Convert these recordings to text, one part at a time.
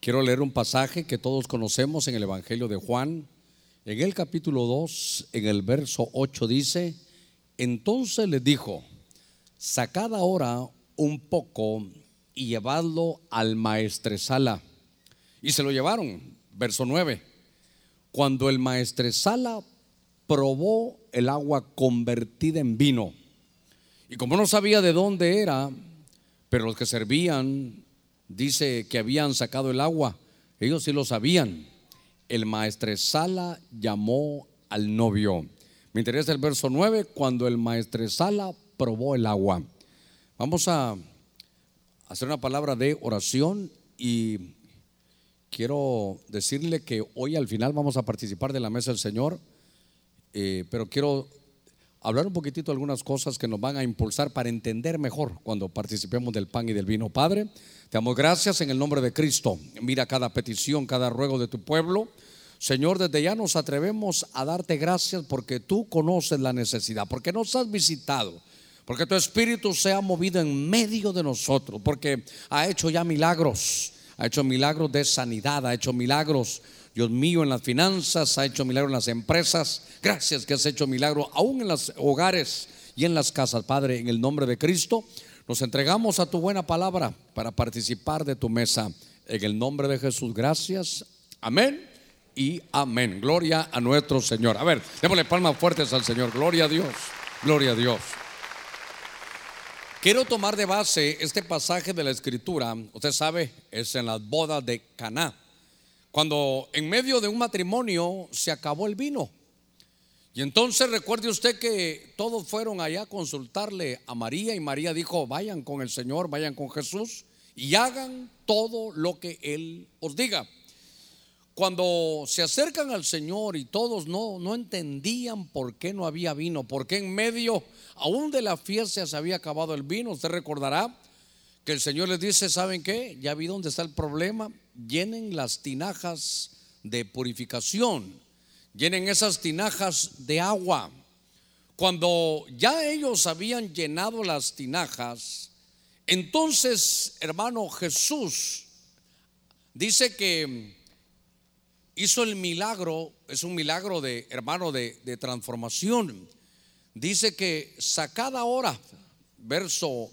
Quiero leer un pasaje que todos conocemos en el Evangelio de Juan. En el capítulo 2, en el verso 8 dice, entonces le dijo, sacad ahora un poco y llevadlo al maestresala. Y se lo llevaron, verso 9. Cuando el maestresala probó el agua convertida en vino, y como no sabía de dónde era, pero los que servían dice que habían sacado el agua. Ellos sí lo sabían. El maestresala llamó al novio. Me interesa el verso 9, cuando el maestresala probó el agua. Vamos a hacer una palabra de oración y quiero decirle que hoy al final vamos a participar de la mesa del Señor, eh, pero quiero hablar un poquitito algunas cosas que nos van a impulsar para entender mejor cuando participemos del pan y del vino. Padre, te damos gracias en el nombre de Cristo. Mira cada petición, cada ruego de tu pueblo. Señor, desde ya nos atrevemos a darte gracias porque tú conoces la necesidad, porque nos has visitado, porque tu espíritu se ha movido en medio de nosotros, porque ha hecho ya milagros, ha hecho milagros de sanidad, ha hecho milagros Dios mío, en las finanzas, ha hecho milagro en las empresas. Gracias que has hecho milagro aún en los hogares y en las casas, Padre, en el nombre de Cristo. Nos entregamos a tu buena palabra para participar de tu mesa. En el nombre de Jesús, gracias. Amén y amén. Gloria a nuestro Señor. A ver, démosle palmas fuertes al Señor. Gloria a Dios. Gloria a Dios. Quiero tomar de base este pasaje de la escritura. Usted sabe, es en las bodas de Caná. Cuando en medio de un matrimonio se acabó el vino. Y entonces recuerde usted que todos fueron allá a consultarle a María y María dijo, vayan con el Señor, vayan con Jesús y hagan todo lo que Él os diga. Cuando se acercan al Señor y todos no, no entendían por qué no había vino, por qué en medio aún de la fiesta se había acabado el vino, usted recordará que el Señor les dice, ¿saben qué? Ya vi dónde está el problema, llenen las tinajas de purificación, llenen esas tinajas de agua. Cuando ya ellos habían llenado las tinajas, entonces, hermano Jesús dice que hizo el milagro, es un milagro de, hermano, de, transformación. Dice que sacada ahora, verso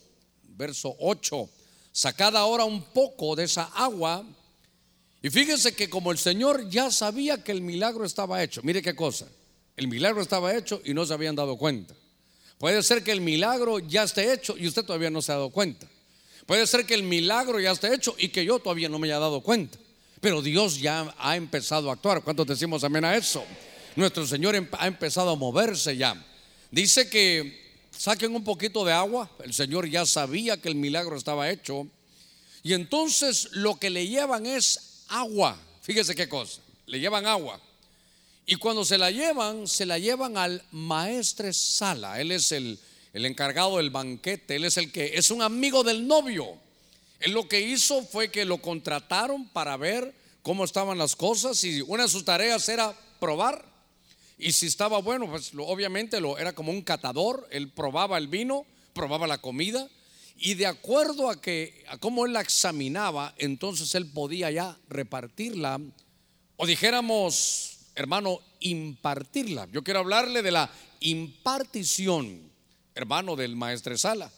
verso 8. Sacad ahora un poco de esa agua. Y fíjense que como el Señor ya sabía que el milagro estaba hecho, mire qué cosa, el milagro estaba hecho y no se habían dado cuenta. Puede ser que el milagro ya esté hecho y usted todavía no se ha dado cuenta. Puede ser que el milagro ya esté hecho y que yo todavía no me haya dado cuenta. Pero Dios ya ha empezado a actuar. ¿Cuántos decimos amén a eso? Nuestro Señor em, ha empezado a moverse ya. Dice que saquen un poquito de agua. El Señor ya sabía que el milagro estaba hecho. Y entonces lo que le llevan es agua. Fíjese qué cosa. Le llevan agua. Y cuando se la llevan, se la llevan al maestre Sala. Él es el, el encargado del banquete. Él es el que es un amigo del novio. Él lo que hizo fue que lo contrataron para ver cómo estaban las cosas y una de sus tareas era probar y si estaba bueno, pues obviamente lo, era como un catador, él probaba el vino, probaba la comida y de acuerdo a que a cómo él la examinaba, entonces él podía ya repartirla o dijéramos, hermano, impartirla. Yo quiero hablarle de la impartición, hermano del maestresala.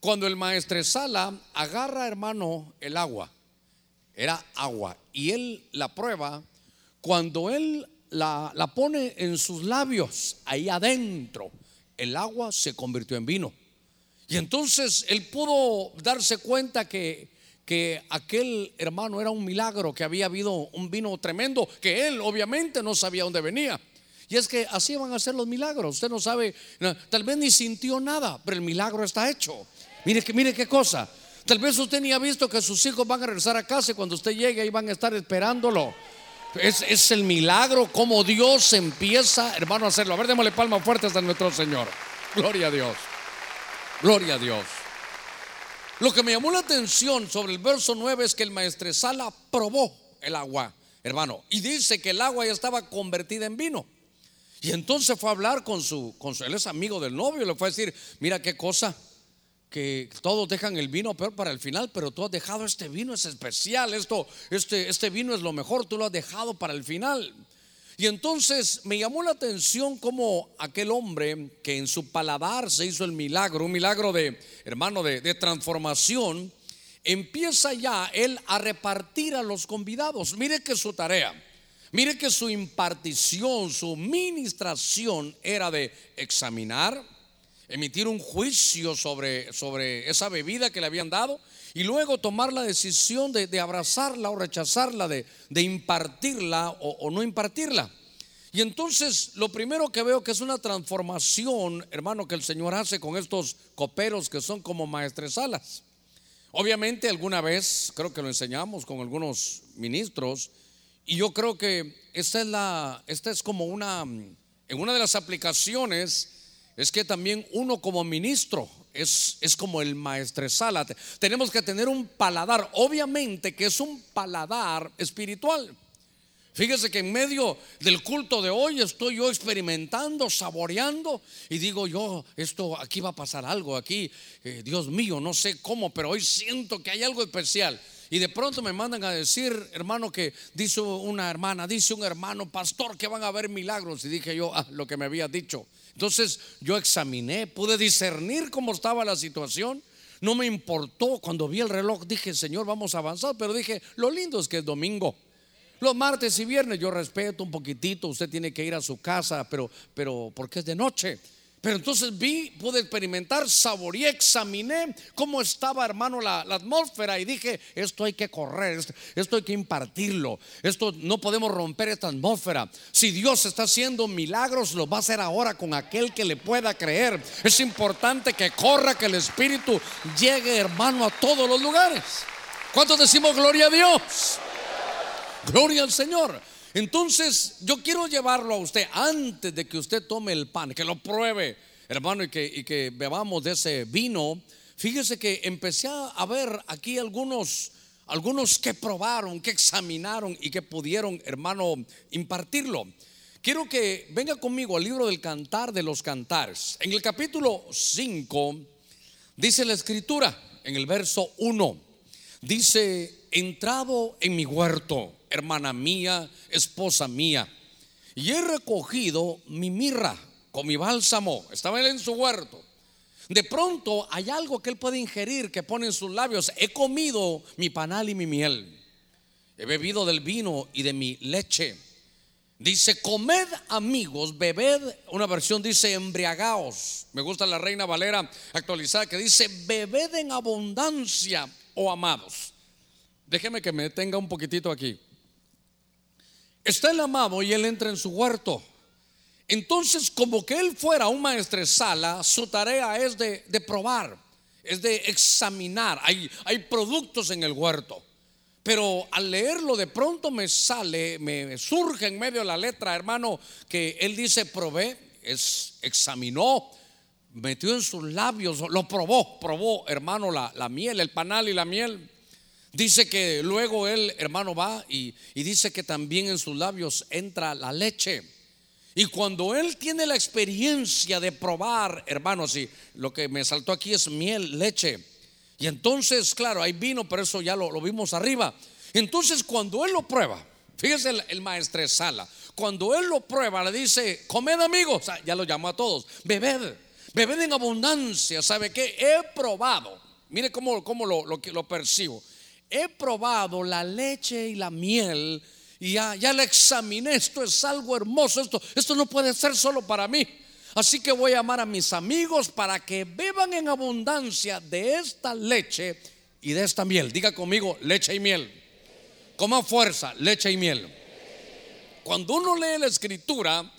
Cuando el maestresala agarra, hermano, el agua, era agua, y él la prueba, cuando él la, pone en sus labios, ahí adentro, el agua se convirtió en vino. Y entonces él pudo darse cuenta que, que aquel hermano era un milagro, que había habido un vino tremendo, que él obviamente no sabía dónde venía. Y es que así van a ser los milagros. Usted no sabe, tal vez ni sintió nada, pero el milagro está hecho. Mire, mire qué cosa. Tal vez usted ni ha visto que sus hijos van a regresar a casa y cuando usted llegue ahí van a estar esperándolo. Es, el milagro como Dios empieza, hermano, a hacerlo. A ver, démosle palmas fuertes a nuestro Señor. Gloria a Dios. Gloria a Dios. Lo que me llamó la atención sobre el verso 9 es que el maestresala probó el agua, hermano, y dice que el agua ya estaba convertida en vino. Y entonces fue a hablar con su, con él es amigo del novio, le fue a decir, mira qué cosa, que todos dejan el vino peor para el final, pero tú has dejado este vino, es especial, esto, este, este vino es lo mejor, tú lo has dejado para el final. Y entonces me llamó la atención como aquel hombre que en su paladar se hizo el milagro, un milagro de, hermano, de, de transformación, empieza ya él a repartir a los convidados. Mire que su tarea, mire que su impartición, su ministración era de examinar, emitir un juicio sobre, sobre esa bebida que le habían dado y luego tomar la decisión de, abrazarla o rechazarla, de, de impartirla o, o, no impartirla. Y entonces lo primero que veo que es una transformación, hermano, que el Señor hace con estos coperos que son como maestresalas. Obviamente alguna vez, creo que lo enseñamos con algunos ministros, y yo creo que esta es la, esta es como una, en una de las aplicaciones, es que también uno como ministro es, es como el maestresala. Tenemos que tener un paladar, obviamente que es un paladar espiritual. Fíjese que en medio del culto de hoy estoy yo experimentando, saboreando y digo yo, esto aquí va a pasar algo, aquí, eh, Dios mío, no sé cómo, pero hoy siento que hay algo especial. Y de pronto me mandan a decir, hermano, que dice una hermana, dice un hermano, pastor, que van a haber milagros. Y dije yo, ah, lo que me había dicho. Entonces yo examiné, pude discernir cómo estaba la situación. No me importó cuando vi el reloj, dije, Señor, vamos a avanzar, pero dije, lo lindo es que es domingo. Los martes y viernes yo respeto un poquitito, usted tiene que ir a su casa, pero, pero porque es de noche. Pero entonces vi, pude experimentar, saboreé, examiné cómo estaba, hermano, la, atmósfera y dije, esto hay que correr, esto, hay que impartirlo, esto no podemos romper esta atmósfera. Si Dios está haciendo milagros, lo va a hacer ahora con aquel que le pueda creer. Es importante que corra, que el Espíritu llegue, hermano, a todos los lugares. ¿Cuántos decimos gloria a Dios? Gloria al Señor. Entonces, yo quiero llevarlo a usted antes de que usted tome el pan, que lo pruebe, hermano, y que, que bebamos de ese vino. Fíjese que empecé a ver aquí algunos, algunos que probaron, que examinaron y que pudieron, hermano, impartirlo. Quiero que venga conmigo al libro del cantar de los cantares. En el capítulo 5 dice la escritura, en el verso 1, dice, entrado en mi huerto hermana mía, esposa mía. Y he recogido mi mirra con mi bálsamo. Estaba él en su huerto. De pronto hay algo que él puede ingerir que pone en sus labios. He comido mi panal y mi miel. He bebido del vino y de mi leche. Dice, comed amigos, bebed, una versión dice embriagaos. Me gusta la Reina Valera actualizada que dice, bebed en abundancia, oh amados. Déjeme que me detenga un poquitito aquí. Está el amado y él entra en su huerto. Entonces, como que él fuera un maestresala, su tarea es de, probar, es de examinar. Hay, hay productos en el huerto. Pero al leerlo de pronto me sale, me surge en medio de la letra, hermano, que él dice probé, es, examinó, metió en sus labios, lo probó, probó, hermano, la, la miel, el panal y la miel. Dice que luego él, hermano, va y, dice que también en sus labios entra la leche. Y cuando él tiene la experiencia de probar, hermano, si lo que me saltó aquí es miel, leche. Y entonces, claro, hay vino, pero eso ya lo, vimos arriba. Entonces, cuando él lo prueba, fíjese el, el maestresala, cuando él lo prueba, le dice, comed amigos, ya lo llamó a todos, bebed, bebed en abundancia, ¿sabe qué? He probado, mire cómo, cómo lo, lo, lo percibo he probado la leche y la miel y ya, ya la examiné, esto es algo hermoso, esto, esto no puede ser solo para mí. Así que voy a llamar a mis amigos para que beban en abundancia de esta leche y de esta miel. Diga conmigo, leche y miel. Coma fuerza, leche y miel. Cuando uno lee la escritura,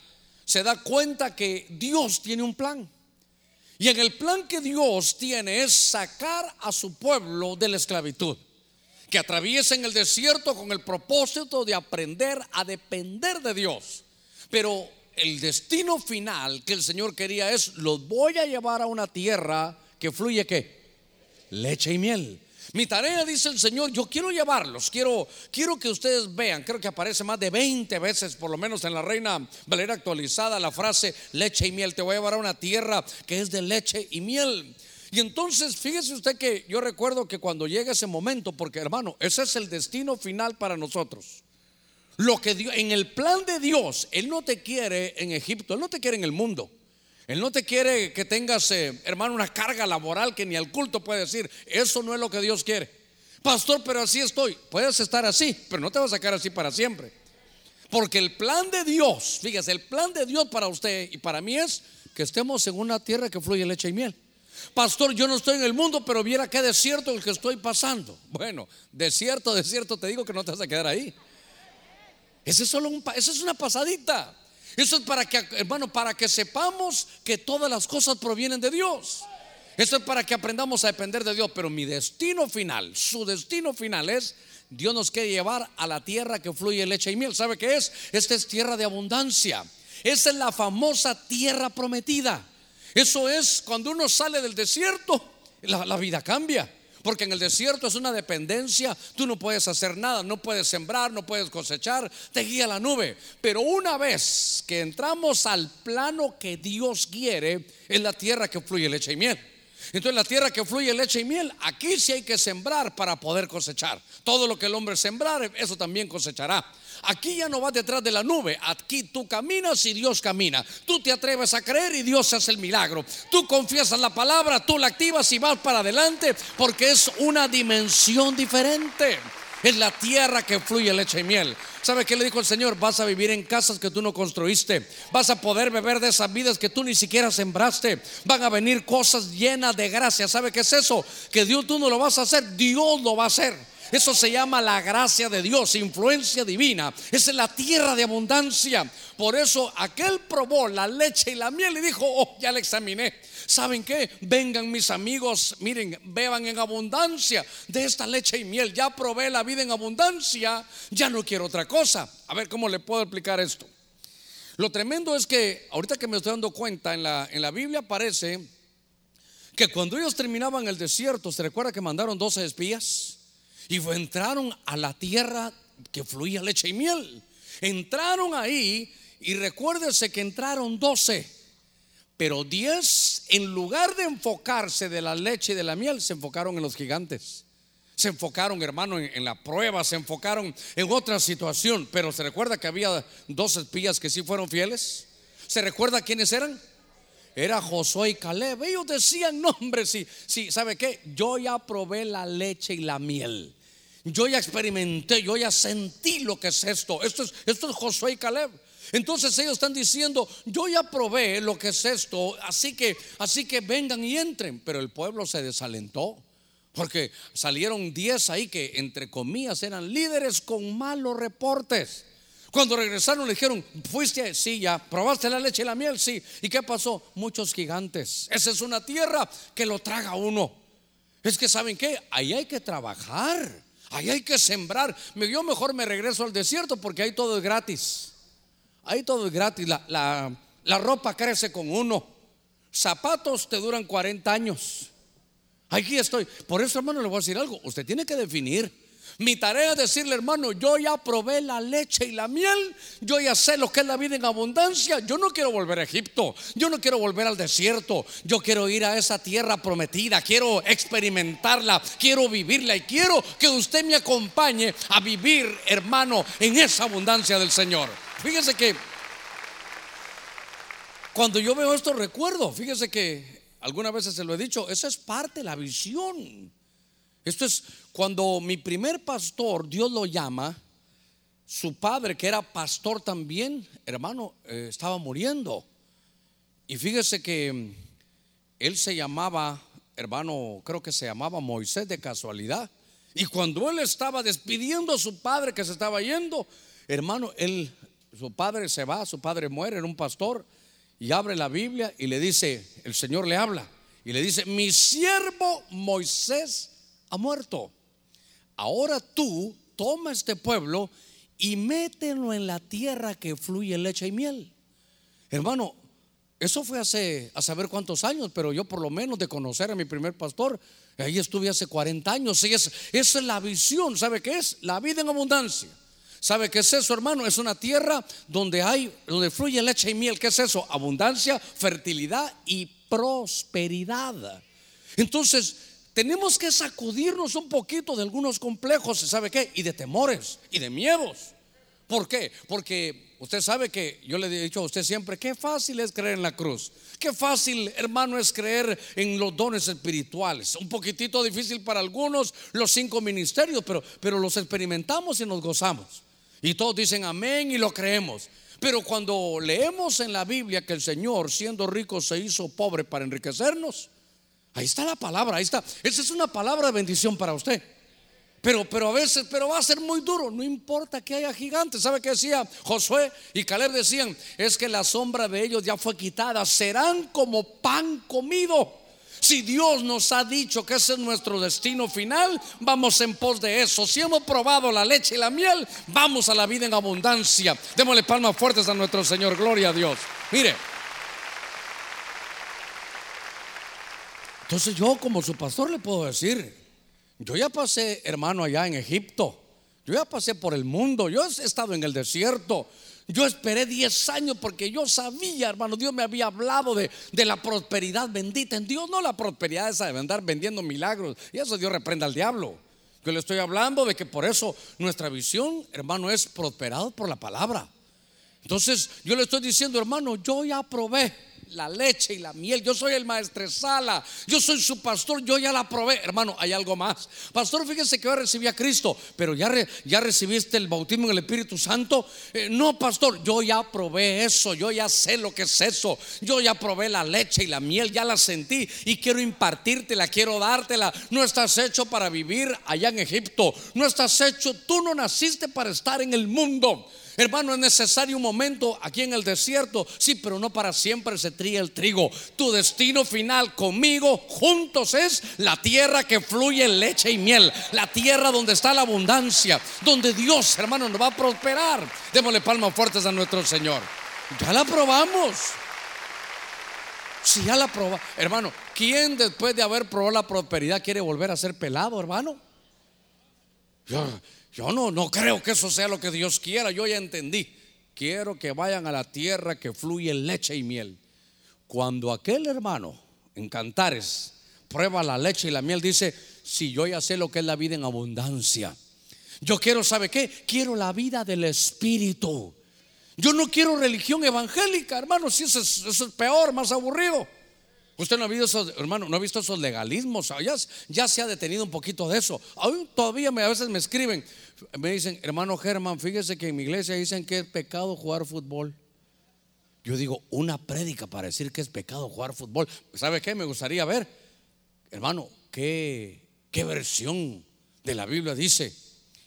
se da cuenta que Dios tiene un plan. Y en el plan que Dios tiene es sacar a su pueblo de la esclavitud que atraviesen el desierto con el propósito de aprender a depender de Dios. Pero el destino final que el Señor quería es, los voy a llevar a una tierra que fluye qué? Leche y miel. Mi tarea, dice el Señor, yo quiero llevarlos, quiero, quiero que ustedes vean, creo que aparece más de 20 veces, por lo menos en la Reina Valera actualizada, la frase leche y miel. Te voy a llevar a una tierra que es de leche y miel. Y entonces, fíjese usted que yo recuerdo que cuando llega ese momento, porque hermano, ese es el destino final para nosotros. Lo que Dios, en el plan de Dios, Él no te quiere en Egipto, Él no te quiere en el mundo. Él no te quiere que tengas, eh, hermano, una carga laboral que ni al culto puede decir. Eso no es lo que Dios quiere. Pastor, pero así estoy. Puedes estar así, pero no te va a sacar así para siempre. Porque el plan de Dios, fíjese, el plan de Dios para usted y para mí es que estemos en una tierra que fluye leche y miel. Pastor, yo no estoy en el mundo, pero viera qué desierto el que estoy pasando. Bueno, desierto, desierto, te digo que no te vas a quedar ahí. Ese es solo un, eso es una pasadita. Eso es para que, hermano, para que sepamos que todas las cosas provienen de Dios. Eso es para que aprendamos a depender de Dios. Pero mi destino final, su destino final es, Dios nos quiere llevar a la tierra que fluye leche y miel. ¿Sabe qué es? Esta es tierra de abundancia. Esa es la famosa tierra prometida. Eso es cuando uno sale del desierto, la, vida cambia. Porque en el desierto es una dependencia, tú no puedes hacer nada, no puedes sembrar, no puedes cosechar, te guía la nube. Pero una vez que entramos al plano que Dios quiere, en la tierra que fluye leche y miel. Entonces la tierra que fluye leche y miel, aquí sí hay que sembrar para poder cosechar. Todo lo que el hombre sembrar, eso también cosechará. Aquí ya no vas detrás de la nube. Aquí tú caminas y Dios camina. Tú te atreves a creer y Dios hace el milagro. Tú confiesas la palabra, tú la activas y vas para adelante porque es una dimensión diferente. Es la tierra que fluye leche y miel. ¿Sabe qué le dijo el Señor? Vas a vivir en casas que tú no construiste. Vas a poder beber de esas vidas que tú ni siquiera sembraste. Van a venir cosas llenas de gracia. ¿Sabe qué es eso? Que Dios tú no lo vas a hacer, Dios lo va a hacer. Eso se llama la gracia de Dios, influencia divina. Esa es la tierra de abundancia. Por eso aquel probó la leche y la miel y dijo, oh, ya la examiné. ¿Saben qué? Vengan mis amigos, miren, beban en abundancia de esta leche y miel. Ya probé la vida en abundancia, ya no quiero otra cosa. A ver cómo le puedo explicar esto. Lo tremendo es que ahorita que me estoy dando cuenta, en la, en la Biblia aparece que cuando ellos terminaban el desierto, ¿se recuerda que mandaron 12 espías? Y entraron a la tierra que fluía leche y miel. Entraron ahí y recuérdese que entraron doce. Pero diez, en lugar de enfocarse de la leche y de la miel, se enfocaron en los gigantes. Se enfocaron, hermano, en, la prueba, se enfocaron en otra situación. Pero se recuerda que había dos espías que sí fueron fieles. ¿Se recuerda quiénes eran? Era Josué y Caleb. Ellos decían, no, hombre, sí, ¿sabe qué? Yo ya probé la leche y la miel. Yo ya experimenté, yo ya sentí lo que es esto. Esto es, esto es Josué y Caleb. Entonces ellos están diciendo, yo ya probé lo que es esto, así que, así que vengan y entren. Pero el pueblo se desalentó. Porque salieron 10 ahí que entre comillas eran líderes con malos reportes. Cuando regresaron le dijeron, fuiste, sí, ya, probaste la leche y la miel, sí. ¿Y qué pasó? Muchos gigantes. Esa es una tierra que lo traga uno. Es que saben qué, ahí hay que trabajar. Ahí hay que sembrar. Yo mejor me regreso al desierto porque ahí todo es gratis. Ahí todo es gratis. La, la ropa crece con uno. Zapatos te duran 40 años. Aquí estoy. Por eso, hermano, le voy a decir algo. Usted tiene que definir mi tarea es decirle, hermano, yo ya probé la leche y la miel, yo ya sé lo que es la vida en abundancia. Yo no quiero volver a Egipto, yo no quiero volver al desierto, yo quiero ir a esa tierra prometida, quiero experimentarla, quiero vivirla y quiero que usted me acompañe a vivir, hermano, en esa abundancia del Señor. Fíjese que cuando yo veo esto recuerdo, fíjese que algunas veces se lo he dicho, esa es parte de la visión. Esto es cuando mi primer pastor, Dios lo llama, su padre, que era pastor también, hermano, eh, estaba muriendo. Y fíjese que mm, él se llamaba, hermano, creo que se llamaba Moisés de casualidad. Y cuando él estaba despidiendo a su padre que se estaba yendo, hermano, él, su padre se va, su padre muere, era un pastor, y abre la Biblia y le dice, el Señor le habla, y le dice, mi siervo Moisés ha muerto. Ahora tú toma este pueblo y mételo en la tierra que fluye leche y miel. Hermano, eso fue hace a saber cuántos años, pero yo por lo menos de conocer a mi primer pastor, ahí estuve hace 40 años. Y es, esa es la visión, ¿sabe qué es? La vida en abundancia. ¿Sabe qué es eso, hermano? Es una tierra donde hay, donde fluye leche y miel. ¿Qué es eso? Abundancia, fertilidad y prosperidad. Entonces, tenemos que sacudirnos un poquito de algunos complejos, ¿sabe qué? Y de temores y de miedos. ¿Por qué? Porque usted sabe que yo le he dicho a usted siempre, qué fácil es creer en la cruz. Qué fácil, hermano, es creer en los dones espirituales. Un poquitito difícil para algunos los cinco ministerios, pero, pero los experimentamos y nos gozamos. Y todos dicen amén y lo creemos. Pero cuando leemos en la Biblia que el Señor, siendo rico, se hizo pobre para enriquecernos, ahí está la palabra, ahí está. Esa es una palabra de bendición para usted. Pero, pero a veces, pero va a ser muy duro. No importa que haya gigantes. ¿Sabe qué decía Josué y Caleb? Decían: Es que la sombra de ellos ya fue quitada. Serán como pan comido. Si Dios nos ha dicho que ese es nuestro destino final, vamos en pos de eso. Si hemos probado la leche y la miel, vamos a la vida en abundancia. Démosle palmas fuertes a nuestro Señor. Gloria a Dios. Mire. Entonces yo como su pastor le puedo decir, yo ya pasé, hermano, allá en Egipto. Yo ya pasé por el mundo. Yo he estado en el desierto. Yo esperé 10 años porque yo sabía, hermano, Dios me había hablado de, de, la prosperidad bendita en Dios, no la prosperidad esa de andar vendiendo milagros. Y eso Dios reprenda al diablo. Yo le estoy hablando de que por eso nuestra visión, hermano, es prosperado por la palabra. Entonces yo le estoy diciendo, hermano, yo ya probé la leche y la miel. Yo soy el maestresala. Yo soy su pastor. Yo ya la probé. Hermano, hay algo más. Pastor, fíjese que yo recibí a Cristo, pero ya, ya recibiste el bautismo en el Espíritu Santo. Eh, no, pastor, yo ya probé eso. Yo ya sé lo que es eso. Yo ya probé la leche y la miel. Ya la sentí y quiero impartírtela, quiero dártela. No estás hecho para vivir allá en Egipto. No estás hecho, tú no naciste para estar en el mundo. Hermano, es necesario un momento aquí en el desierto, sí, pero no para siempre se tría el trigo. Tu destino final conmigo juntos es la tierra que fluye leche y miel, la tierra donde está la abundancia, donde Dios, hermano, nos va a prosperar. Démosle palmas fuertes a nuestro Señor. Ya la probamos. Si ya la probamos, hermano, ¿quién después de haber probado la prosperidad quiere volver a ser pelado, hermano? Yo, no, no creo que eso sea lo que Dios quiera. Yo ya entendí. Quiero que vayan a la tierra que fluye leche y miel. Cuando aquel hermano en Cantares prueba la leche y la miel, dice, si yo ya sé lo que es la vida en abundancia. Yo quiero, ¿sabe qué? Quiero la vida del Espíritu. Yo no quiero religión evangélica, hermano, si es, eso es peor, más aburrido. Usted no ha visto esos, hermano, no ha visto esos legalismos. Ya, ya se ha detenido un poquito de eso. Aún todavía me, a veces me escriben, me dicen, hermano Germán, fíjese que en mi iglesia dicen que es pecado jugar fútbol. Yo digo, una prédica para decir que es pecado jugar fútbol. ¿Sabe qué? Me gustaría ver, hermano, qué, qué versión de la Biblia dice.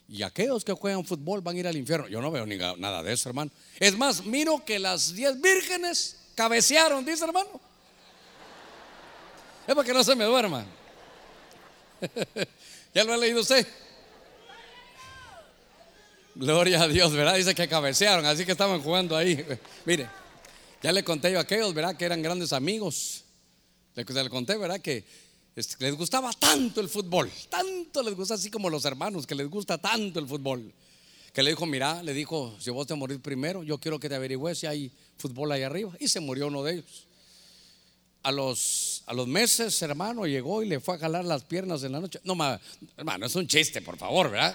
Y aquellos que juegan fútbol van a ir al infierno. Yo no veo ni nada de eso, hermano. Es más, miro que las diez vírgenes cabecearon, dice hermano. Es para que no se me duerma. ¿Ya lo ha leído usted? Gloria a Dios, ¿verdad? Dice que cabecearon, así que estaban jugando ahí. Mire, ya le conté yo a aquellos, ¿verdad? Que eran grandes amigos. Le, conté, ¿verdad? Que este, les gustaba tanto el fútbol, tanto les gusta, así como los hermanos, que les gusta tanto el fútbol. Que le dijo, mira, le dijo, si vos te morís primero, yo quiero que te averigües si hay fútbol ahí arriba. Y se murió uno de ellos a los, a los meses, hermano, llegó y le fue a jalar las piernas en la noche. No, hermano, es un chiste, por favor, ¿verdad?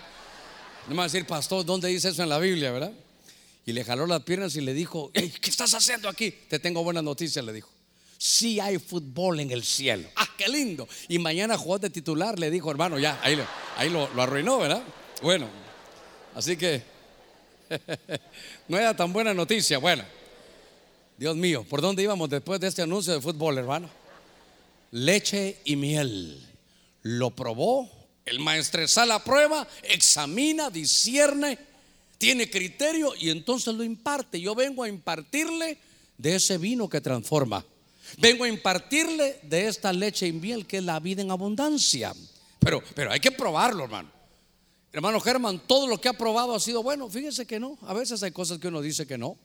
No me va a decir, pastor, ¿dónde dice eso en la Biblia, verdad? Y le jaló las piernas y le dijo, ¿qué estás haciendo aquí? Te tengo buenas noticias, le dijo. Sí hay fútbol en el cielo. Ah, qué lindo. Y mañana jugó de titular, le dijo, hermano, ya, ahí, ahí lo, lo arruinó, ¿verdad? Bueno, así que no era tan buena noticia. Bueno, Dios mío, ¿por dónde íbamos después de este anuncio de fútbol, hermano? Leche y miel. Lo probó, el maestresal la prueba, examina, discierne, tiene criterio y entonces lo imparte. Yo vengo a impartirle de ese vino que transforma. Vengo a impartirle de esta leche y miel que es la vida en abundancia. Pero, pero hay que probarlo, hermano. Hermano Germán, todo lo que ha probado ha sido bueno. Fíjese que no. A veces hay cosas que uno dice que no.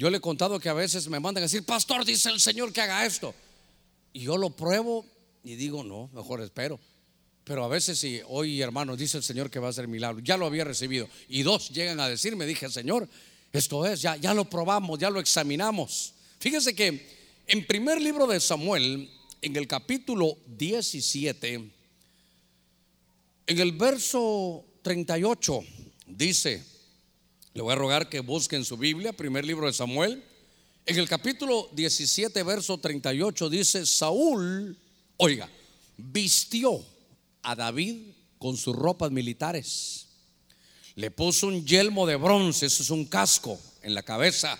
Yo le he contado que a veces me mandan a decir, pastor, dice el Señor que haga esto. Y yo lo pruebo y digo, no, mejor espero. Pero a veces si hoy, hermano, dice el Señor que va a hacer milagro, ya lo había recibido. Y dos llegan a decirme, dije, Señor, esto es, ya, ya lo probamos, ya lo examinamos. Fíjese que en primer libro de Samuel, en el capítulo 17, en el verso 38, dice, le voy a rogar que busquen su Biblia, primer libro de Samuel. En el capítulo 17, verso 38 dice, Saúl, oiga, vistió a David con sus ropas militares. Le puso un yelmo de bronce, eso es un casco en la cabeza,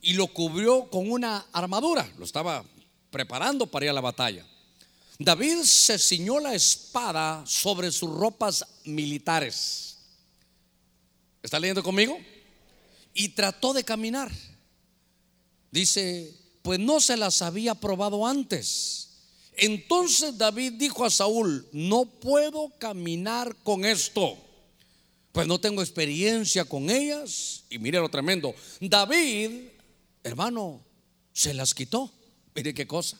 y lo cubrió con una armadura. Lo estaba preparando para ir a la batalla. David se ciñó la espada sobre sus ropas militares ¿Está leyendo conmigo? Y trató de caminar. Dice, pues no se las había probado antes. Entonces David dijo a Saúl, no puedo caminar con esto, pues no tengo experiencia con ellas. Y mire lo tremendo, David, hermano, se las quitó. Mire qué cosa.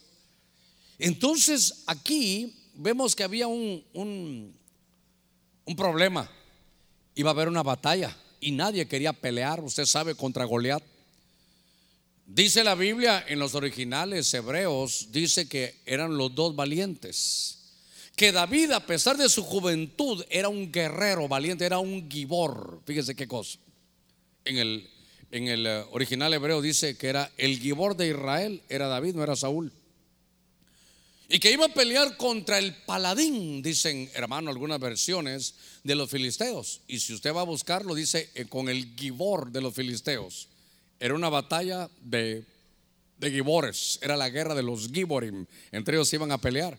Entonces aquí vemos que había un, un, un problema iba a haber una batalla y nadie quería pelear, usted sabe, contra Goliat. Dice la Biblia en los originales hebreos, dice que eran los dos valientes. Que David, a pesar de su juventud, era un guerrero valiente, era un gibor. Fíjese qué cosa. En el, en el eh, original hebreo dice que era el gibor de Israel, era David, no era Saúl. Y que iba a pelear contra el paladín, dicen hermano algunas versiones de los filisteos. Y si usted va a buscarlo, dice eh, con el Gibor de los filisteos. Era una batalla de, de Gibores, era la guerra de los Giborim. Entre ellos iban a pelear.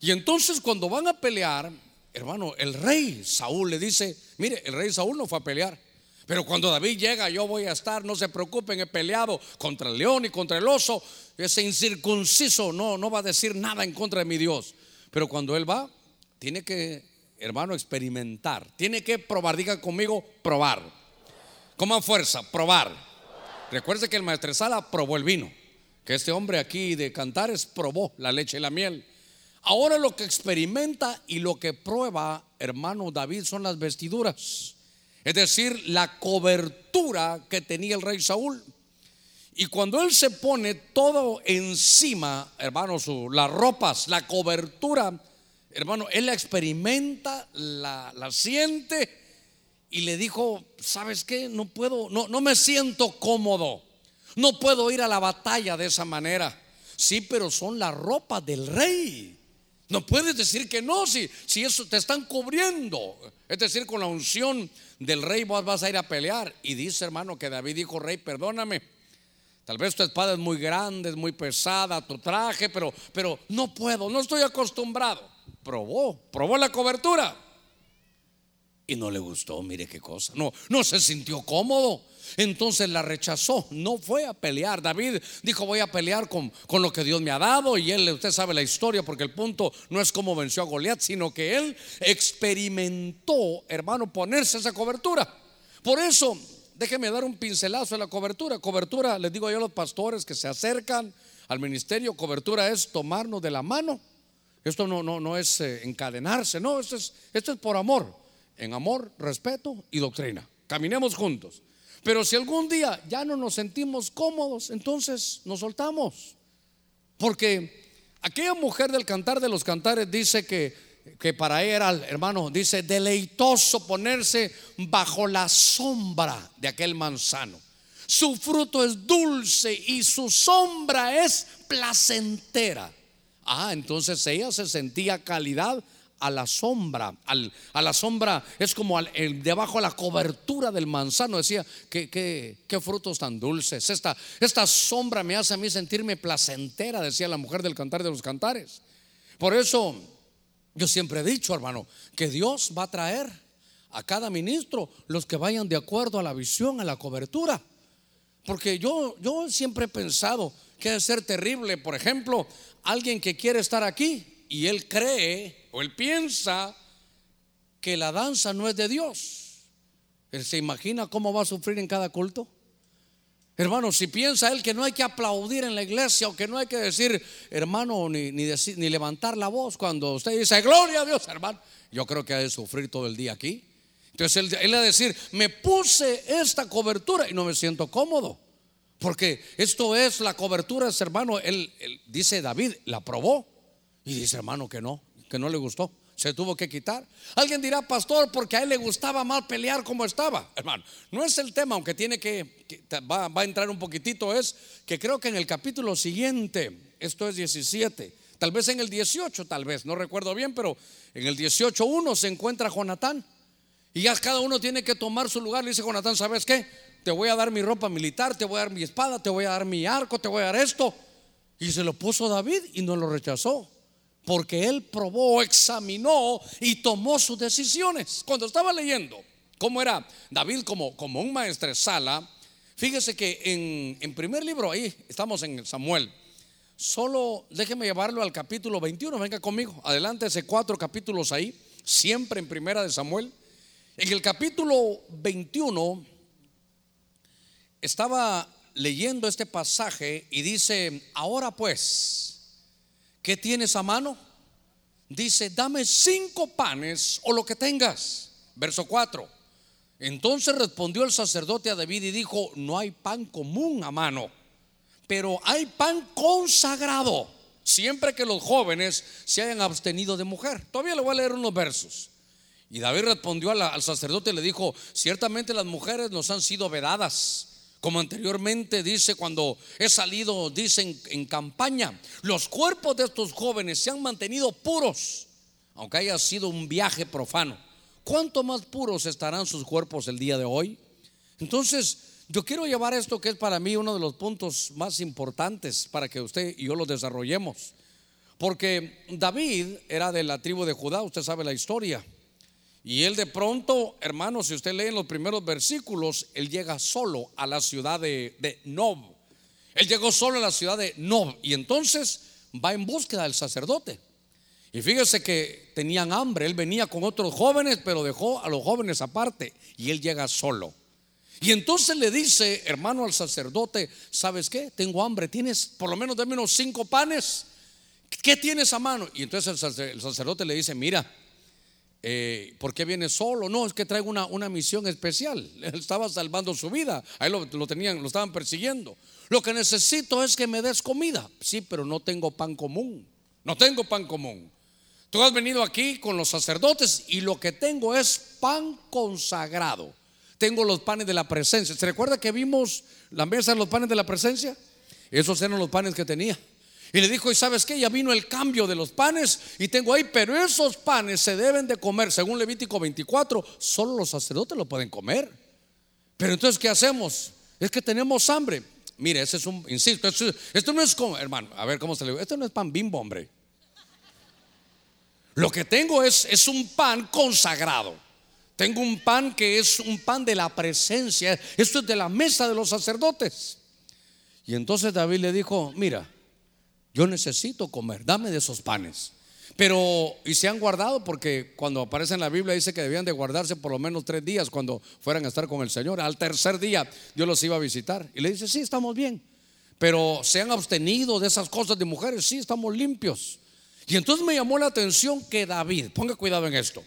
Y entonces cuando van a pelear, hermano, el rey Saúl le dice, mire, el rey Saúl no fue a pelear. Pero cuando David llega, yo voy a estar, no se preocupen, he peleado contra el león y contra el oso. Ese incircunciso no, no va a decir nada en contra de mi Dios. Pero cuando él va, tiene que, hermano, experimentar. Tiene que probar, diga conmigo, probar. Coman fuerza, probar. Recuerde que el maestresala probó el vino. Que este hombre aquí de Cantares probó la leche y la miel. Ahora lo que experimenta y lo que prueba, hermano David, son las vestiduras. Es decir, la cobertura que tenía el rey Saúl. Y cuando él se pone todo encima, hermano, las ropas, la cobertura, hermano, él la experimenta, la, la siente y le dijo, ¿sabes qué? No puedo, no, no me siento cómodo. No puedo ir a la batalla de esa manera. Sí, pero son las ropas del rey. No puedes decir que no, si, si eso te están cubriendo. Es decir, con la unción del rey vos vas a ir a pelear. Y dice, hermano, que David dijo, rey, perdóname. Tal vez tu espada es muy grande, es muy pesada, tu traje, pero, pero no puedo, no estoy acostumbrado. Probó, probó la cobertura. Y no le gustó, mire qué cosa. No, no se sintió cómodo. Entonces la rechazó, no fue a pelear. David dijo, voy a pelear con, con, lo que Dios me ha dado. Y él, usted sabe la historia, porque el punto no es cómo venció a Goliat, sino que él experimentó, hermano, ponerse esa cobertura. Por eso, déjeme dar un pincelazo de la cobertura. Cobertura, les digo yo a los pastores que se acercan al ministerio, cobertura es tomarnos de la mano. Esto no, no, no es eh, encadenarse, no, esto es, esto es por amor. En amor, respeto y doctrina. Caminemos juntos. Pero si algún día ya no nos sentimos cómodos, entonces nos soltamos. Porque aquella mujer del cantar de los cantares dice que, que para ella era, hermano, dice, deleitoso ponerse bajo la sombra de aquel manzano. Su fruto es dulce y su sombra es placentera. Ah, entonces ella se sentía calidad a la sombra, a la sombra es como debajo de la cobertura del manzano. Decía, ¿qué, qué, frutos tan dulces. Esta, esta sombra me hace a mí sentirme placentera, decía la mujer del cantar de los cantares. Por eso yo siempre he dicho, hermano, que Dios va a traer a cada ministro los que vayan de acuerdo a la visión, a la cobertura. Porque yo, yo siempre he pensado que debe ser terrible, por ejemplo, alguien que quiere estar aquí y él cree o él piensa que la danza no es de Dios. Él se imagina cómo va a sufrir en cada culto. Hermano, si piensa él que no hay que aplaudir en la iglesia o que no hay que decir, hermano, ni, ni, ni levantar la voz cuando usted dice, gloria a Dios, hermano, yo creo que ha de sufrir todo el día aquí. Entonces él, él va a decir, me puse esta cobertura y no me siento cómodo. Porque esto es la cobertura, hermano. Él, dice David, la probó. Y dice, hermano, que no, que no le gustó. Se tuvo que quitar. Alguien dirá, pastor, porque a él le gustaba mal pelear como estaba. Hermano, no es el tema, aunque tiene que, va, va a entrar un poquitito, es que creo que en el capítulo siguiente, esto es 17, tal vez en el 18, tal vez, no recuerdo bien, pero en el 18.1 se encuentra Jonatán. Y ya cada uno tiene que tomar su lugar. Le dice Jonatán, ¿sabes qué? Te voy a dar mi ropa militar, te voy a dar mi espada, te voy a dar mi arco, te voy a dar esto. Y se lo puso David y no lo rechazó. Porque él probó, examinó y tomó sus decisiones. Cuando estaba leyendo cómo era David como, como un maestresala, fíjese que en, en primer libro, ahí estamos en Samuel, solo déjeme llevarlo al capítulo 21, venga conmigo, adelante ese cuatro capítulos ahí, siempre en primera de Samuel. En el capítulo 21 estaba leyendo este pasaje y dice, ahora pues, ¿qué tienes a mano? Dice, dame cinco panes o lo que tengas. Verso 4. Entonces respondió el sacerdote a David y dijo, no hay pan común a mano, pero hay pan consagrado, siempre que los jóvenes se hayan abstenido de mujer. Todavía le voy a leer unos versos. Y David respondió al sacerdote y le dijo, ciertamente las mujeres nos han sido vedadas. Como anteriormente dice cuando he salido, dicen en campaña, los cuerpos de estos jóvenes se han mantenido puros, aunque haya sido un viaje profano. ¿Cuánto más puros estarán sus cuerpos el día de hoy? Entonces, yo quiero llevar esto que es para mí uno de los puntos más importantes para que usted y yo lo desarrollemos. Porque David era de la tribu de Judá, usted sabe la historia. Y él de pronto, hermano, si usted lee en los primeros versículos, él llega solo a la ciudad de, Nob. Él llegó solo a la ciudad de Nob y entonces va en búsqueda del sacerdote. Y fíjese que tenían hambre, él venía con otros jóvenes, pero dejó a los jóvenes aparte y él llega solo. Y entonces le dice, hermano, al sacerdote, ¿sabes qué? Tengo hambre, tienes por lo menos dame unos cinco panes. ¿Qué tienes a mano? Y entonces el sacerdote le dice, mira, eh, ¿por qué viene solo? No, es que traigo una, una misión especial. Él estaba salvando su vida. Ahí lo, lo, tenían, lo estaban persiguiendo. Lo que necesito es que me des comida. Sí, pero no tengo pan común. No tengo pan común. Tú has venido aquí con los sacerdotes y lo que tengo es pan consagrado. Tengo los panes de la presencia. ¿Se recuerda que vimos la mesa de los panes de la presencia? Esos eran los panes que tenía. Y le dijo, ¿y sabes qué? Ya vino el cambio de los panes y tengo ahí, pero esos panes se deben de comer, según Levítico 24, solo los sacerdotes lo pueden comer. Pero entonces, ¿qué hacemos? Es que tenemos hambre. Mire, ese es un, insisto, esto, no es como, hermano, a ver cómo se le dice, esto no es pan bimbo, hombre. Lo que tengo es, es un pan consagrado. Tengo un pan que es un pan de la presencia. Esto es de la mesa de los sacerdotes. Y entonces David le dijo, mira, yo necesito comer, dame de esos panes. Pero, y se han guardado porque cuando aparece en la Biblia dice que debían de guardarse por lo menos tres días cuando fueran a estar con el Señor. Al tercer día Dios los iba a visitar. Y le dice, sí, estamos bien. Pero se han abstenido de esas cosas de mujeres, sí, estamos limpios. Y entonces me llamó la atención que David, ponga cuidado en esto,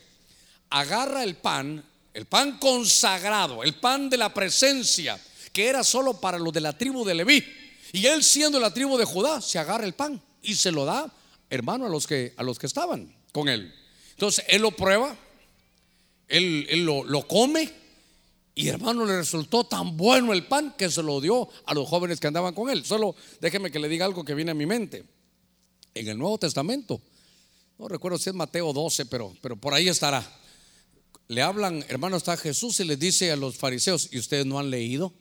agarra el pan, el pan consagrado, el pan de la presencia, que era solo para los de la tribu de Leví y él siendo la tribu de Judá, se agarra el pan y se lo da, hermano, a los que, a los que estaban con él. Entonces, él lo prueba, él, lo, lo come y hermano le resultó tan bueno el pan que se lo dio a los jóvenes que andaban con él. Solo déjeme que le diga algo que viene a mi mente. En el Nuevo Testamento, no recuerdo si es Mateo 12, pero, pero por ahí estará. Le hablan, hermano, está Jesús y les dice a los fariseos, ¿y ustedes no han leído?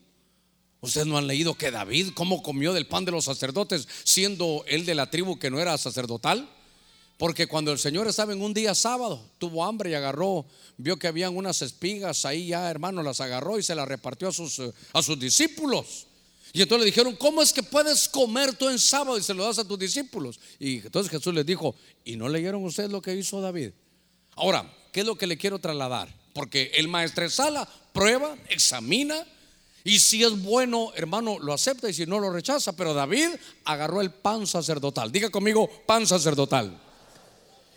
Ustedes no han leído que David, cómo comió del pan de los sacerdotes, siendo él de la tribu que no era sacerdotal. Porque cuando el Señor estaba en un día sábado, tuvo hambre y agarró, vio que habían unas espigas ahí ya, hermano, las agarró y se las repartió a sus, eh, a sus discípulos. Y entonces le dijeron, ¿cómo es que puedes comer tú en sábado y se lo das a tus discípulos? Y entonces Jesús les dijo, ¿y no leyeron ustedes lo que hizo David? Ahora, ¿qué es lo que le quiero trasladar? Porque el maestresala prueba, examina, y si es bueno, hermano, lo acepta y si no lo rechaza. Pero David agarró el pan sacerdotal. Diga conmigo, pan sacerdotal.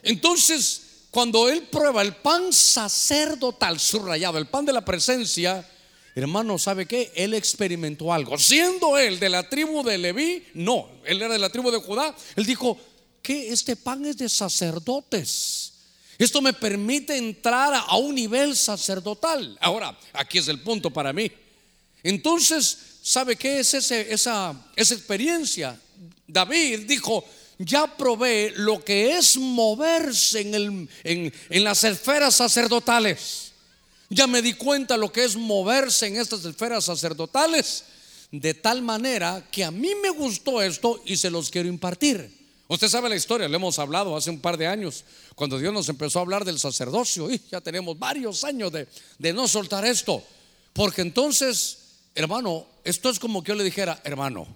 Entonces, cuando él prueba el pan sacerdotal subrayado, el pan de la presencia, hermano, ¿sabe qué? Él experimentó algo. Siendo él de la tribu de Leví, no, él era de la tribu de Judá, él dijo, que este pan es de sacerdotes. Esto me permite entrar a un nivel sacerdotal. Ahora, aquí es el punto para mí. Entonces, ¿sabe qué es esa, esa experiencia? David dijo, ya probé lo que es moverse en, el, en, en las esferas sacerdotales. Ya me di cuenta lo que es moverse en estas esferas sacerdotales. De tal manera que a mí me gustó esto y se los quiero impartir. Usted sabe la historia, le hemos hablado hace un par de años, cuando Dios nos empezó a hablar del sacerdocio, y ya tenemos varios años de, de no soltar esto. Porque entonces, hermano, esto es como que yo le dijera, hermano,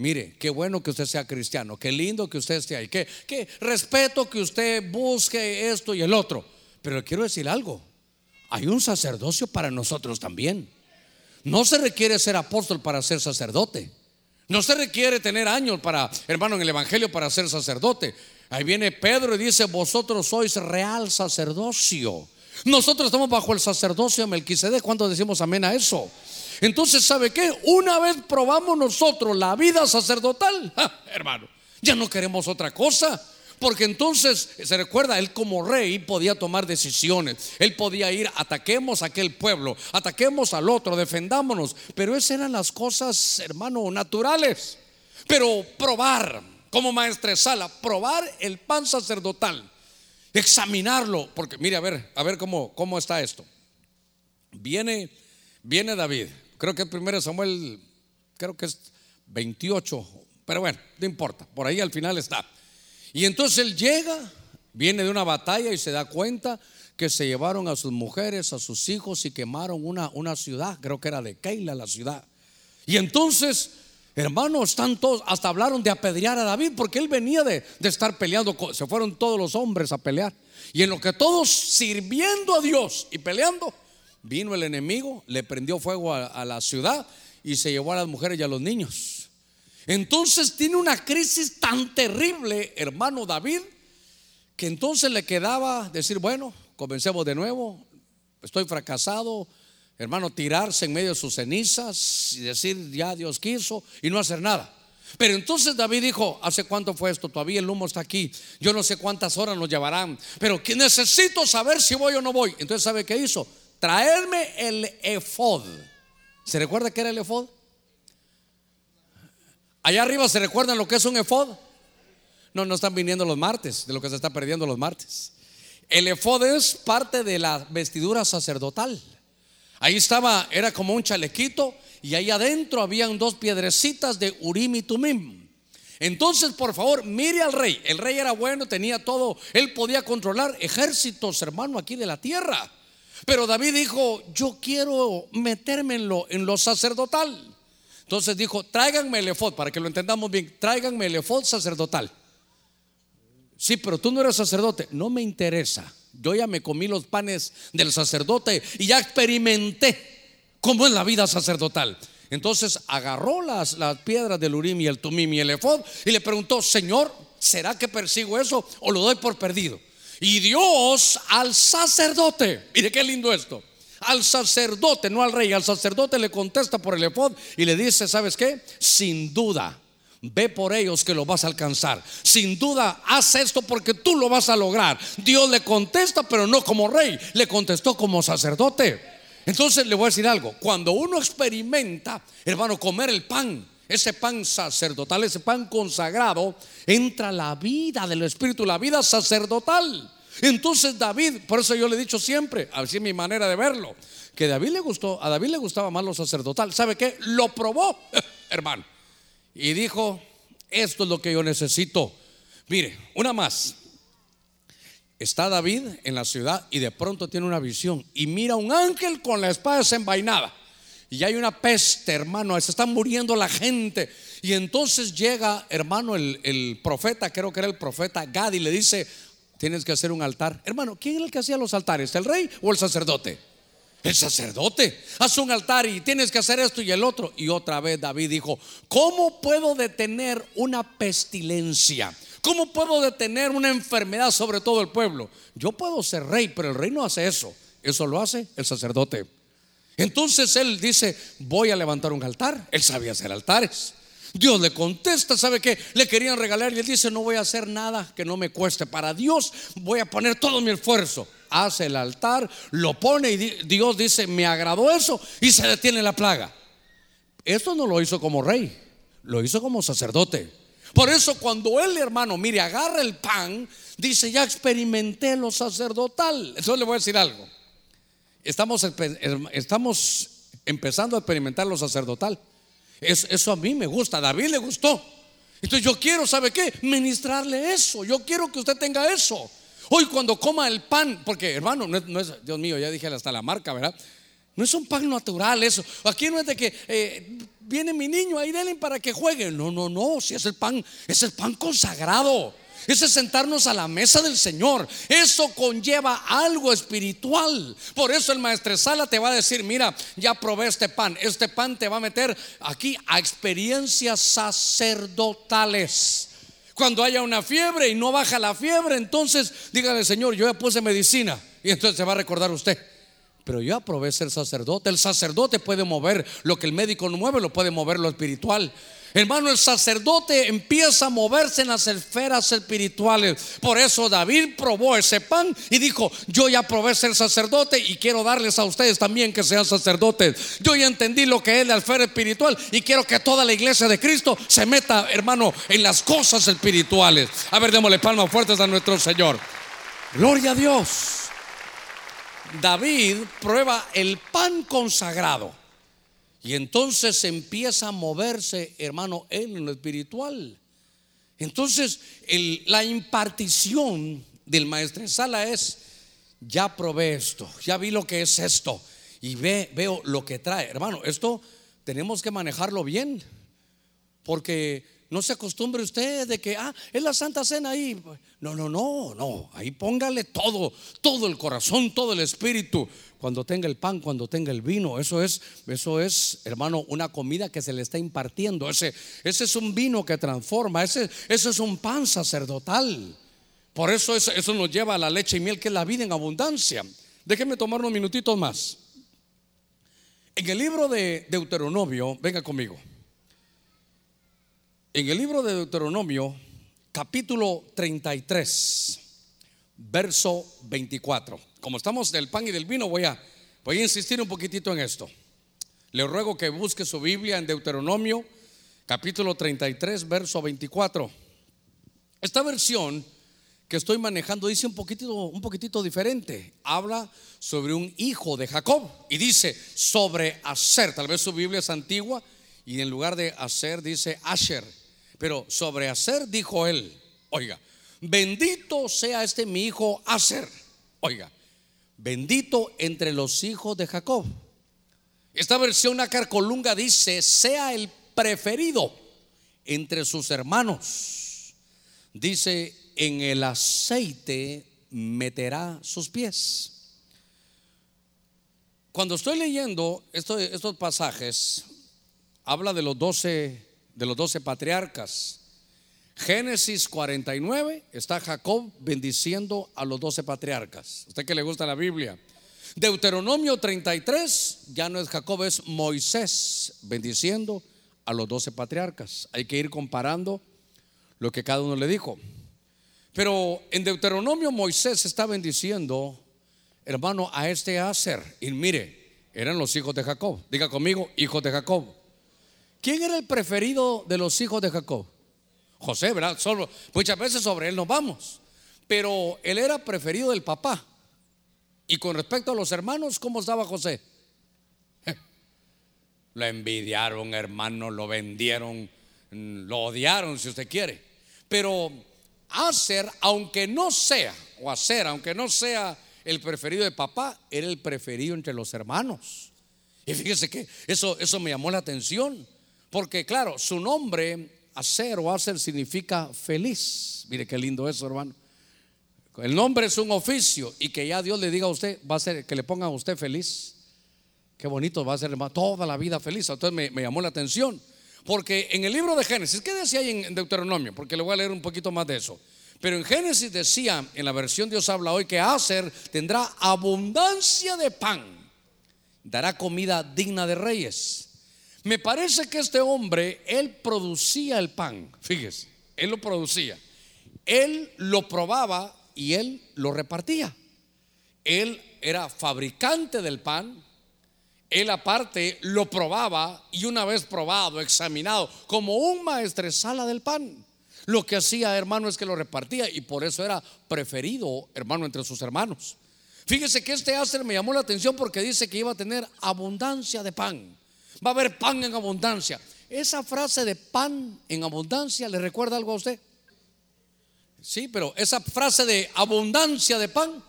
Mire, qué bueno que usted sea cristiano, qué lindo que usted esté ahí, qué, qué, respeto que usted busque esto y el otro. Pero le quiero decir algo, hay un sacerdocio para nosotros también. No se requiere ser apóstol para ser sacerdote. No se requiere tener años para, hermano, en el Evangelio para ser sacerdote. Ahí viene Pedro y dice, vosotros sois real sacerdocio. Nosotros estamos bajo el sacerdocio de Melquisedec. ¿Cuándo decimos amén a eso? Entonces, ¿sabe qué? Una vez probamos nosotros la vida sacerdotal, hermano, ya no queremos otra cosa. Porque entonces, se recuerda, él como rey podía tomar decisiones. Él podía ir, ataquemos a aquel pueblo, ataquemos al otro, defendámonos. Pero esas eran las cosas, hermano, naturales. Pero probar, como maestresala, probar el pan sacerdotal, examinarlo. Porque mire, a ver, a ver cómo, cómo está esto. Viene, viene David. Creo que primero Samuel, creo que es 28, pero bueno, no importa, por ahí al final está. Y entonces él llega, viene de una batalla y se da cuenta que se llevaron a sus mujeres, a sus hijos y quemaron una, una ciudad, creo que era de Keila la ciudad. Y entonces, hermanos, están todos, hasta hablaron de apedrear a David porque él venía de, estar peleando, se fueron todos los hombres a pelear. Y en lo que todos sirviendo a Dios y peleando, vino el enemigo, le prendió fuego a la ciudad y se llevó a las mujeres y a los niños. Entonces tiene una crisis tan terrible, hermano David, que entonces le quedaba decir, bueno, comencemos de nuevo, estoy fracasado, hermano, tirarse en medio de sus cenizas y decir, ya Dios quiso y no hacer nada. Pero entonces David dijo, ¿hace cuánto fue esto? Todavía el humo está aquí. Yo no sé cuántas horas nos llevarán, pero necesito saber si voy o no voy. Entonces, ¿sabe qué hizo? Traerme el efod. ¿Se recuerda que era el efod? Allá arriba se recuerdan lo que es un efod. No, no están viniendo los martes, de lo que se está perdiendo los martes. El efod es parte de la vestidura sacerdotal. Ahí estaba, era como un chalequito y ahí adentro habían dos piedrecitas de Urim y Tumim. Entonces, por favor, mire al rey. El rey era bueno, tenía todo, él podía controlar ejércitos, hermano, aquí de la tierra. Pero David dijo, yo quiero meterme en lo, en lo sacerdotal. Entonces dijo, tráiganme el efod, para que lo entendamos bien, tráiganme el efod sacerdotal. Sí, pero tú no eres sacerdote, no me interesa. Yo ya me comí los panes del sacerdote y ya experimenté cómo es la vida sacerdotal. Entonces agarró las, las piedras del Urim y el Tumim y el efod y le preguntó, Señor, ¿será que persigo eso o lo doy por perdido? Y Dios al sacerdote, mire qué lindo esto, al sacerdote, no al rey, al sacerdote le contesta por el efod y le dice, ¿sabes qué? Sin duda, ve por ellos que lo vas a alcanzar. Sin duda, haz esto porque tú lo vas a lograr. Dios le contesta, pero no como rey, le contestó como sacerdote. Entonces le voy a decir algo, cuando uno experimenta, hermano, comer el pan, ese pan sacerdotal, ese pan consagrado, entra la vida del Espíritu, la vida sacerdotal. Entonces David, por eso yo le he dicho siempre, así es mi manera de verlo, que David le gustó, a David le gustaba más lo sacerdotal. ¿Sabe qué? Lo probó, hermano. Y dijo, esto es lo que yo necesito. Mire, una más. Está David en la ciudad y de pronto tiene una visión y mira un ángel con la espada desenvainada. Y hay una peste, hermano, se está muriendo la gente. Y entonces llega, hermano, el, el profeta, creo que era el profeta Gad, y le dice, tienes que hacer un altar. Hermano, ¿quién es el que hacía los altares? ¿El rey o el sacerdote? El sacerdote. Haz un altar y tienes que hacer esto y el otro. Y otra vez David dijo, ¿cómo puedo detener una pestilencia? ¿Cómo puedo detener una enfermedad sobre todo el pueblo? Yo puedo ser rey, pero el rey no hace eso. Eso lo hace el sacerdote. Entonces él dice, voy a levantar un altar. Él sabía hacer altares. Dios le contesta, ¿sabe qué? Le querían regalar y él dice, no voy a hacer nada que no me cueste. Para Dios voy a poner todo mi esfuerzo. Hace el altar, lo pone y Dios dice, me agradó eso y se detiene la plaga. Esto no lo hizo como rey, lo hizo como sacerdote. Por eso cuando él, hermano, mire, agarra el pan, dice, ya experimenté lo sacerdotal. Entonces le voy a decir algo. Estamos, estamos empezando a experimentar lo sacerdotal. eso a mí me gusta, a David le gustó. Entonces yo quiero, ¿sabe qué? Ministrarle eso. Yo quiero que usted tenga eso. Hoy cuando coma el pan, porque hermano, no es, Dios mío, ya dije hasta la marca, ¿verdad? No es un pan natural eso. Aquí no es de que eh, viene mi niño ahí, denle para que juegue. No, no, no. Si es el pan, es el pan consagrado. Ese es sentarnos a la mesa del Señor. Eso conlleva algo espiritual. Por eso el maestresala te va a decir, mira, ya probé este pan. Este pan te va a meter aquí a experiencias sacerdotales. Cuando haya una fiebre y no baja la fiebre, entonces dígale, Señor, yo ya puse medicina. Y entonces se va a recordar usted. Pero yo aprobé ser sacerdote. El sacerdote puede mover lo que el médico no mueve, lo puede mover lo espiritual. Hermano, el sacerdote empieza a moverse en las esferas espirituales. Por eso David probó ese pan y dijo, yo ya probé ser sacerdote y quiero darles a ustedes también que sean sacerdotes. Yo ya entendí lo que es la esfera espiritual y quiero que toda la iglesia de Cristo se meta, hermano, en las cosas espirituales. A ver, démosle palmas fuertes a nuestro Señor. Gloria a Dios. David prueba el pan consagrado. Y entonces empieza a moverse, hermano, en lo espiritual. Entonces, la impartición del maestresala es, ya probé esto, ya vi lo que es esto y ve, veo lo que trae. Hermano, esto tenemos que manejarlo bien, porque no se acostumbre usted de que, ah, es la Santa Cena ahí. No, no, no, no. Ahí póngale todo, todo el corazón, todo el espíritu. Cuando tenga el pan, cuando tenga el vino. Eso es, eso es, hermano, una comida que se le está impartiendo. Ese, ese es un vino que transforma. Ese, ese es un pan sacerdotal. Por eso eso, nos lleva a la leche y miel, que es la vida en abundancia. Déjenme tomar unos minutitos más. En el libro de Deuteronomio, venga conmigo. En el libro de Deuteronomio, capítulo 33, verso 24. Como estamos del pan y del vino, voy a, insistir un poquitito en esto. Le ruego que busque su Biblia en Deuteronomio, capítulo 33, verso 24. Esta versión que estoy manejando dice un poquitito, un poquitito diferente. Habla sobre un hijo de Jacob y dice sobre Aser. Tal vez su Biblia es antigua y en lugar de Aser dice Asher. Pero sobre Aser dijo él, oiga, bendito sea este mi hijo Aser. Oiga, bendito entre los hijos de Jacob. Esta versión Acarcolunga dice, sea el preferido entre sus hermanos. Dice, en el aceite meterá sus pies. Cuando estoy leyendo estos pasajes, habla de los doce de los doce patriarcas. Génesis 49 está Jacob bendiciendo a los doce patriarcas. Usted que le gusta la Biblia. Deuteronomio 33 ya no es Jacob, es Moisés bendiciendo a los doce patriarcas. Hay que ir comparando lo que cada uno le dijo. Pero en Deuteronomio Moisés está bendiciendo, hermano, a este Aser. Y mire, eran los hijos de Jacob. Diga conmigo, hijos de Jacob. ¿Quién era el preferido de los hijos de Jacob? José, ¿verdad? Solo, muchas veces sobre él nos vamos. Pero él era preferido del papá. Y con respecto a los hermanos, ¿cómo estaba José? Lo envidiaron, hermano, lo vendieron, lo odiaron, si usted quiere. Pero hacer, aunque no sea, o hacer, aunque no sea el preferido de papá, era el preferido entre los hermanos. Y fíjese que eso, eso me llamó la atención. Porque claro, su nombre, hacer o hacer, significa feliz. Mire qué lindo eso, hermano. El nombre es un oficio y que ya Dios le diga a usted, va a ser que le ponga a usted feliz. Qué bonito va a ser toda la vida feliz. Entonces me, me, llamó la atención. Porque en el libro de Génesis, ¿qué decía ahí en Deuteronomio? Porque le voy a leer un poquito más de eso. Pero en Génesis decía, en la versión Dios habla hoy, que Aser tendrá abundancia de pan dará comida digna de reyes. Me parece que este hombre, él producía el pan, fíjese, él lo producía. Él lo probaba y él lo repartía. Él era fabricante del pan, él aparte lo probaba y una vez probado, examinado, como un maestresala del pan. Lo que hacía, hermano, es que lo repartía y por eso era preferido, hermano, entre sus hermanos. Fíjese que este Acer me llamó la atención porque dice que iba a tener abundancia de pan. Va a haber pan en abundancia. Esa frase de pan en abundancia, ¿le recuerda algo a usted? Sí, pero esa frase de abundancia de pan,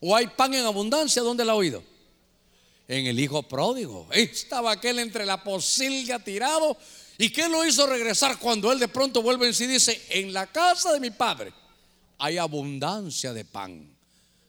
o hay pan en abundancia, ¿dónde la ha oído? En el hijo pródigo. Estaba aquel entre la posilga tirado. ¿Y qué lo hizo regresar cuando él de pronto vuelve en sí y dice, en la casa de mi padre hay abundancia de pan?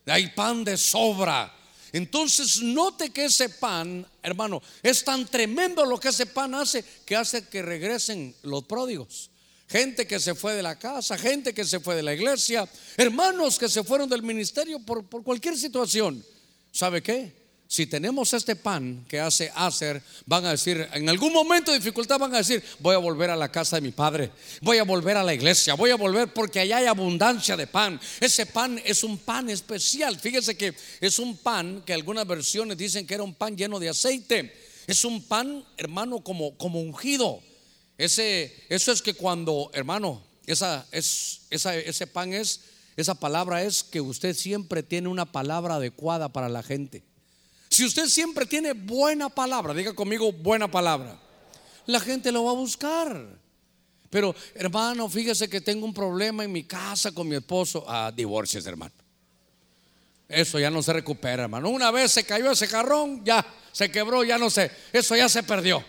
Hay pan de sobra. Entonces note que ese pan, hermano, es tan tremendo lo que ese pan hace que hace que regresen los pródigos. Gente que se fue de la casa, gente que se fue de la iglesia, hermanos que se fueron del ministerio por, cualquier situación. ¿Sabe qué? Si tenemos este pan que hace hacer, van a decir, en algún momento de dificultad van a decir, voy a volver a la casa de mi padre, voy a volver a la iglesia, voy a volver porque allá hay abundancia de pan. Ese pan es un pan especial. Fíjese que es un pan que algunas versiones dicen que era un pan lleno de aceite. Es un pan, hermano, como, como ungido. Ese, eso es que cuando, hermano, esa, es, esa, ese pan es, esa palabra es que usted siempre tiene una palabra adecuada para la gente. Si usted siempre tiene buena palabra, diga conmigo buena palabra, la gente lo va a buscar. Pero hermano, fíjese que tengo un problema en mi casa con mi esposo. Ah, divorcios, hermano. Eso ya no se recupera, hermano. Una vez se cayó ese jarrón, ya se quebró, ya no sé. Eso ya se perdió.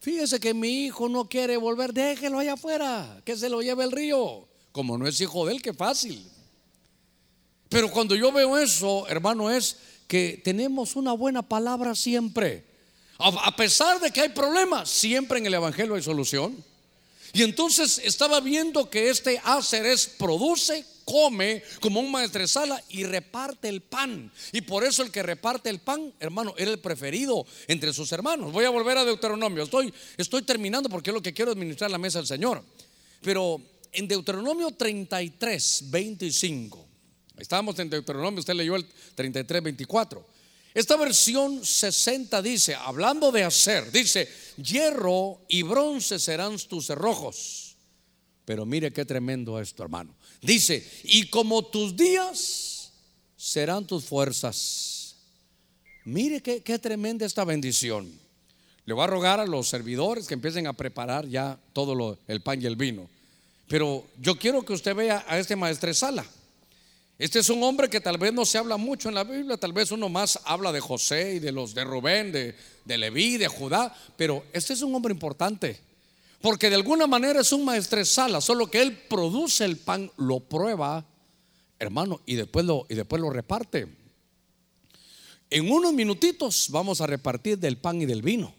Fíjese que mi hijo no quiere volver, déjelo allá afuera, que se lo lleve el río. Como no es hijo de él, qué fácil. Pero cuando yo veo eso, hermano, es que tenemos una buena palabra siempre. A pesar de que hay problemas, siempre en el Evangelio hay solución. Y entonces estaba viendo que este hacer es produce, come como un maestresala y reparte el pan. Y por eso el que reparte el pan, hermano, era el preferido entre sus hermanos. Voy a volver a Deuteronomio. Estoy, estoy terminando porque es lo que quiero administrar la mesa del Señor. Pero en Deuteronomio 33, 25. Estábamos en Deuteronomio, usted leyó el 33, 24. Esta versión 60 dice, hablando de hacer, dice, hierro y bronce serán tus cerrojos. Pero mire qué tremendo esto, hermano. Dice, y como tus días serán tus fuerzas. Mire qué, qué tremenda esta bendición. Le voy a rogar a los servidores que empiecen a preparar ya todo lo, el pan y el vino. Pero yo quiero que usted vea a este maestresala. Este es un hombre que tal vez no se habla mucho en la Biblia, tal vez uno más habla de José y de los de Rubén, de, de Leví, de Judá, pero este es un hombre importante, porque de alguna manera es un maestresala, solo que él produce el pan, lo prueba, hermano, y después lo, y después lo reparte. En unos minutitos vamos a repartir del pan y del vino,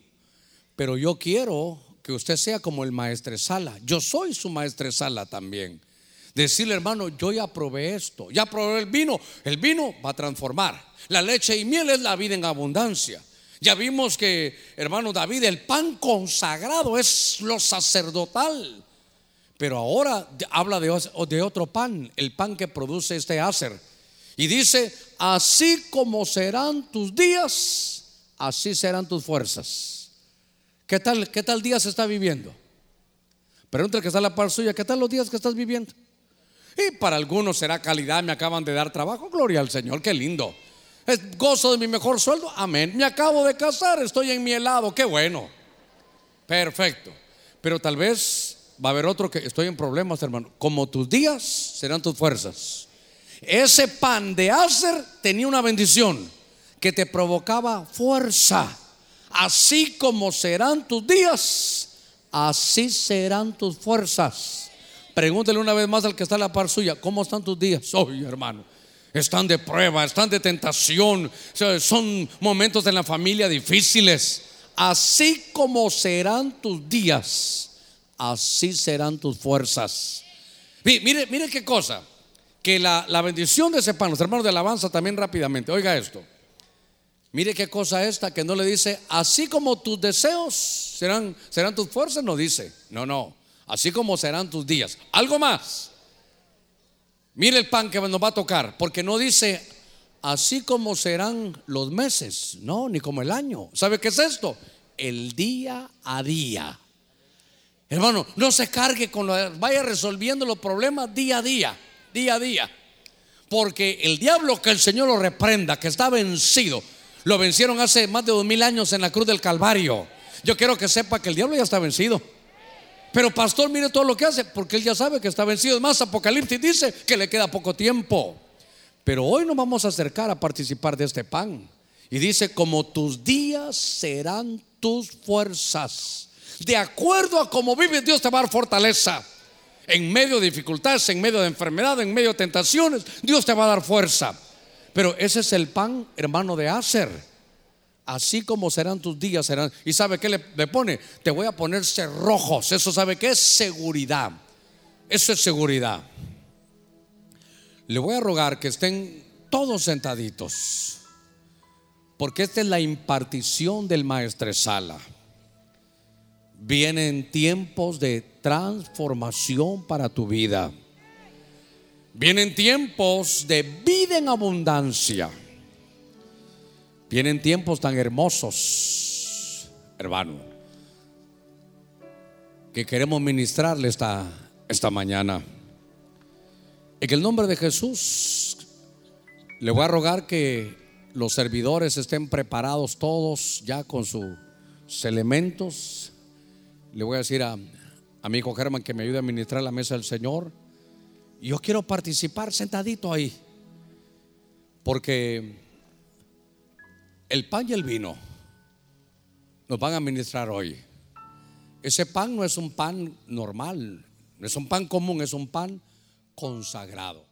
pero yo quiero que usted sea como el maestresala, yo soy su maestresala también. Decirle, hermano, yo ya probé esto, ya probé el vino. El vino va a transformar. La leche y miel es la vida en abundancia. Ya vimos que, hermano David, el pan consagrado es lo sacerdotal. Pero ahora habla de, otro pan, el pan que produce este Acer. Y dice, así como serán tus días, así serán tus fuerzas. ¿Qué tal, qué tal día se está viviendo? Pregúntale que está la par suya, ¿qué tal los días que estás viviendo? Y para algunos será calidad, me acaban de dar trabajo, gloria al Señor, qué lindo. Es gozo de mi mejor sueldo, amén. Me acabo de casar, estoy en mi helado, qué bueno. Perfecto. Pero tal vez va a haber otro que estoy en problemas, hermano. Como tus días serán tus fuerzas. Ese pan de Acer tenía una bendición que te provocaba fuerza. Así como serán tus días, así serán tus fuerzas. Pregúntele una vez más al que está a la par suya, ¿cómo están tus días hoy, hermano? Están de prueba, están de tentación, son momentos en la familia difíciles. Así como serán tus días, así serán tus fuerzas. Mire, mire qué cosa, que la, bendición de ese pan, los hermanos de alabanza también rápidamente, oiga esto. Mire qué cosa esta que no le dice, así como tus deseos serán, serán tus fuerzas, no dice. No, no. Así como serán tus días. Algo más. Mire el pan que nos va a tocar, porque no dice, así como serán los meses, no, ni como el año. ¿Sabe qué es esto? El día a día. Hermano, no se cargue con lo, vaya resolviendo los problemas día a día, día a día. Porque el diablo que el Señor lo reprenda, que está vencido, lo vencieron hace más de dos mil años en la cruz del Calvario. Yo quiero que sepa que el diablo ya está vencido. Pero pastor, mire todo lo que hace, porque él ya sabe que está vencido. Es más, Apocalipsis dice que le queda poco tiempo. Pero hoy nos vamos a acercar a participar de este pan. Y dice, como tus días serán tus fuerzas. De acuerdo a cómo vives, Dios te va a dar fortaleza. En medio de dificultades, en medio de enfermedad, en medio de tentaciones, Dios te va a dar fuerza. Pero ese es el pan, hermano, de hacer. Así como serán tus días, serán. ¿Y sabe qué le, pone? Te voy a poner cerrojos. Eso sabe qué es seguridad. Eso es seguridad. Le voy a rogar que estén todos sentaditos. Porque esta es la impartición del maestresala. Vienen tiempos de transformación para tu vida. Vienen tiempos de vida en abundancia. Vienen tiempos tan hermosos, hermano, que queremos ministrarle esta, esta mañana. En el nombre de Jesús, le voy a rogar que los servidores estén preparados todos ya con sus elementos. Le voy a decir a, a mi hijo Germán que me ayude a ministrar la mesa del Señor. Yo quiero participar sentadito ahí. Porque el pan y el vino nos van a ministrar hoy. Ese pan no es un pan normal, no es un pan común, es un pan consagrado.